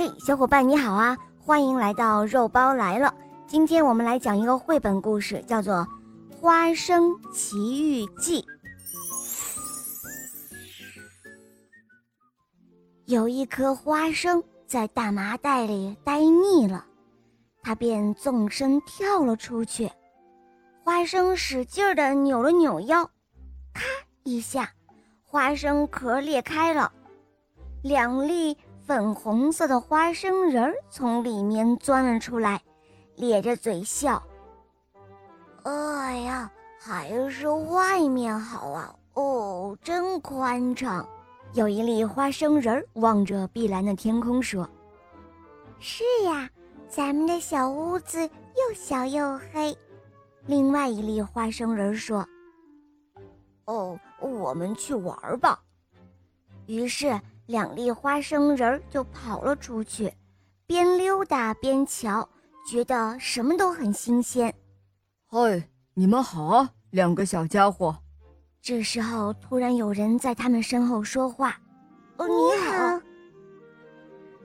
嘿，小伙伴你好啊！欢迎来到肉包来了。今天我们来讲一个绘本故事，叫做《花生奇遇记》。有一颗花生在大麻袋里呆腻了，它便纵身跳了出去。花生使劲的扭了扭腰，咔一下，花生壳裂开了，两粒。粉红色的花生仁儿从里面钻了出来，咧着嘴笑。哎呀，还是外面好啊！哦，真宽敞。有一粒花生仁儿望着碧蓝的天空说：“是呀，咱们的小屋子又小又黑。”另外一粒花生仁儿说：“哦，我们去玩吧。”于是。两粒花生仁儿就跑了出去，边溜达边瞧，觉得什么都很新鲜。嗨，你们好啊，两个小家伙！这时候突然有人在他们身后说话：“哦，你好。”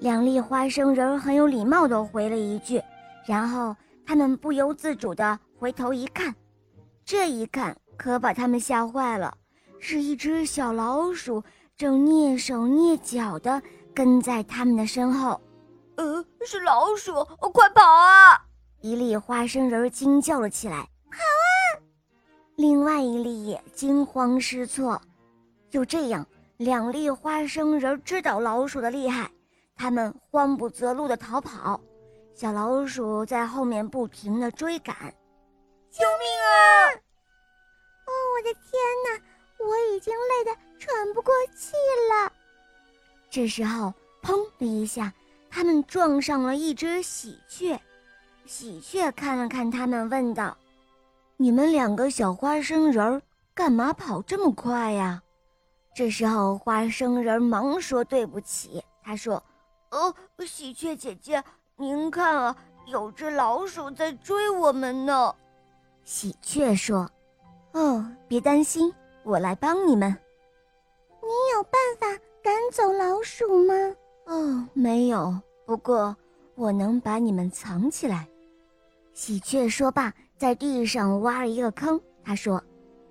两粒花生仁儿很有礼貌地回了一句，然后他们不由自主地回头一看，这一看可把他们吓坏了，是一只小老鼠。正蹑手蹑脚地跟在他们的身后，呃，是老鼠，快跑啊！一粒花生仁惊叫了起来，跑啊！另外一粒也惊慌失措。就这样，两粒花生仁知道老鼠的厉害，他们慌不择路地逃跑，小老鼠在后面不停地追赶。救命啊！哦，我的天哪！我已经累得喘不过气了。这时候，砰的一下，他们撞上了一只喜鹊。喜鹊看了看他们，问道：“你们两个小花生仁儿，干嘛跑这么快呀？”这时候，花生仁忙说：“对不起。”他说：“哦，喜鹊姐姐，您看啊，有只老鼠在追我们呢。”喜鹊说：“哦，别担心。”我来帮你们。走老鼠吗？哦，没有。不过我能把你们藏起来。喜鹊说罢，在地上挖了一个坑。他说：“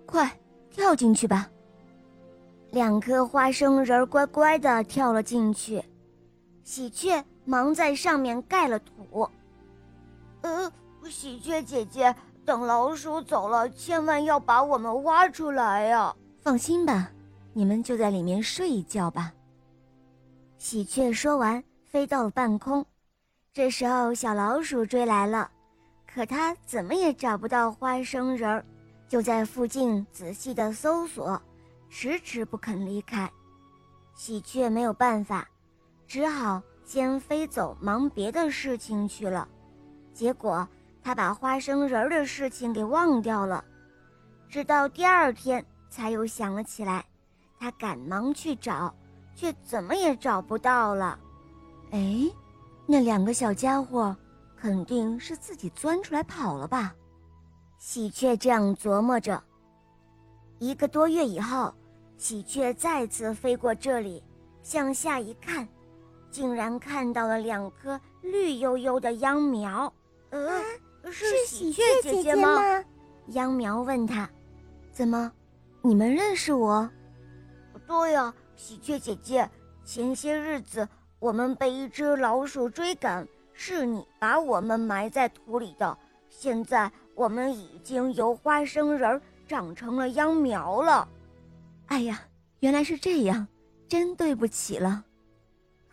快跳进去吧。”两颗花生仁乖乖的跳了进去。喜鹊忙在上面盖了土。呃，喜鹊姐姐。等老鼠走了，千万要把我们挖出来呀！放心吧，你们就在里面睡一觉吧。喜鹊说完，飞到了半空。这时候，小老鼠追来了，可它怎么也找不到花生仁儿，就在附近仔细的搜索，迟迟不肯离开。喜鹊没有办法，只好先飞走，忙别的事情去了。结果。他把花生仁儿的事情给忘掉了，直到第二天才又想了起来。他赶忙去找，却怎么也找不到了。哎，那两个小家伙肯定是自己钻出来跑了吧？喜鹊这样琢磨着。一个多月以后，喜鹊再次飞过这里，向下一看，竟然看到了两棵绿油油的秧苗。呃。是喜鹊姐姐吗？秧苗问他：“怎么，你们认识我？”“对呀，喜鹊姐姐。前些日子我们被一只老鼠追赶，是你把我们埋在土里的。现在我们已经由花生仁长成了秧苗了。”“哎呀，原来是这样，真对不起了。”“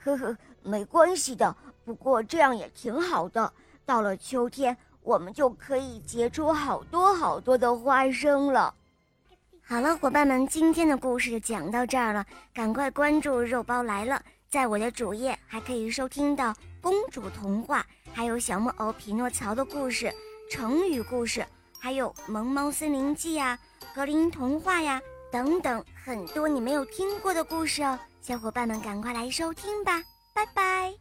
呵呵，没关系的。不过这样也挺好的。到了秋天。”我们就可以结出好多好多的花生了。好了，伙伴们，今天的故事就讲到这儿了，赶快关注“肉包来了”。在我的主页还可以收听到公主童话，还有小木偶匹诺曹的故事、成语故事，还有《萌猫森林记》呀、格林童话呀等等很多你没有听过的故事哦。小伙伴们，赶快来收听吧，拜拜。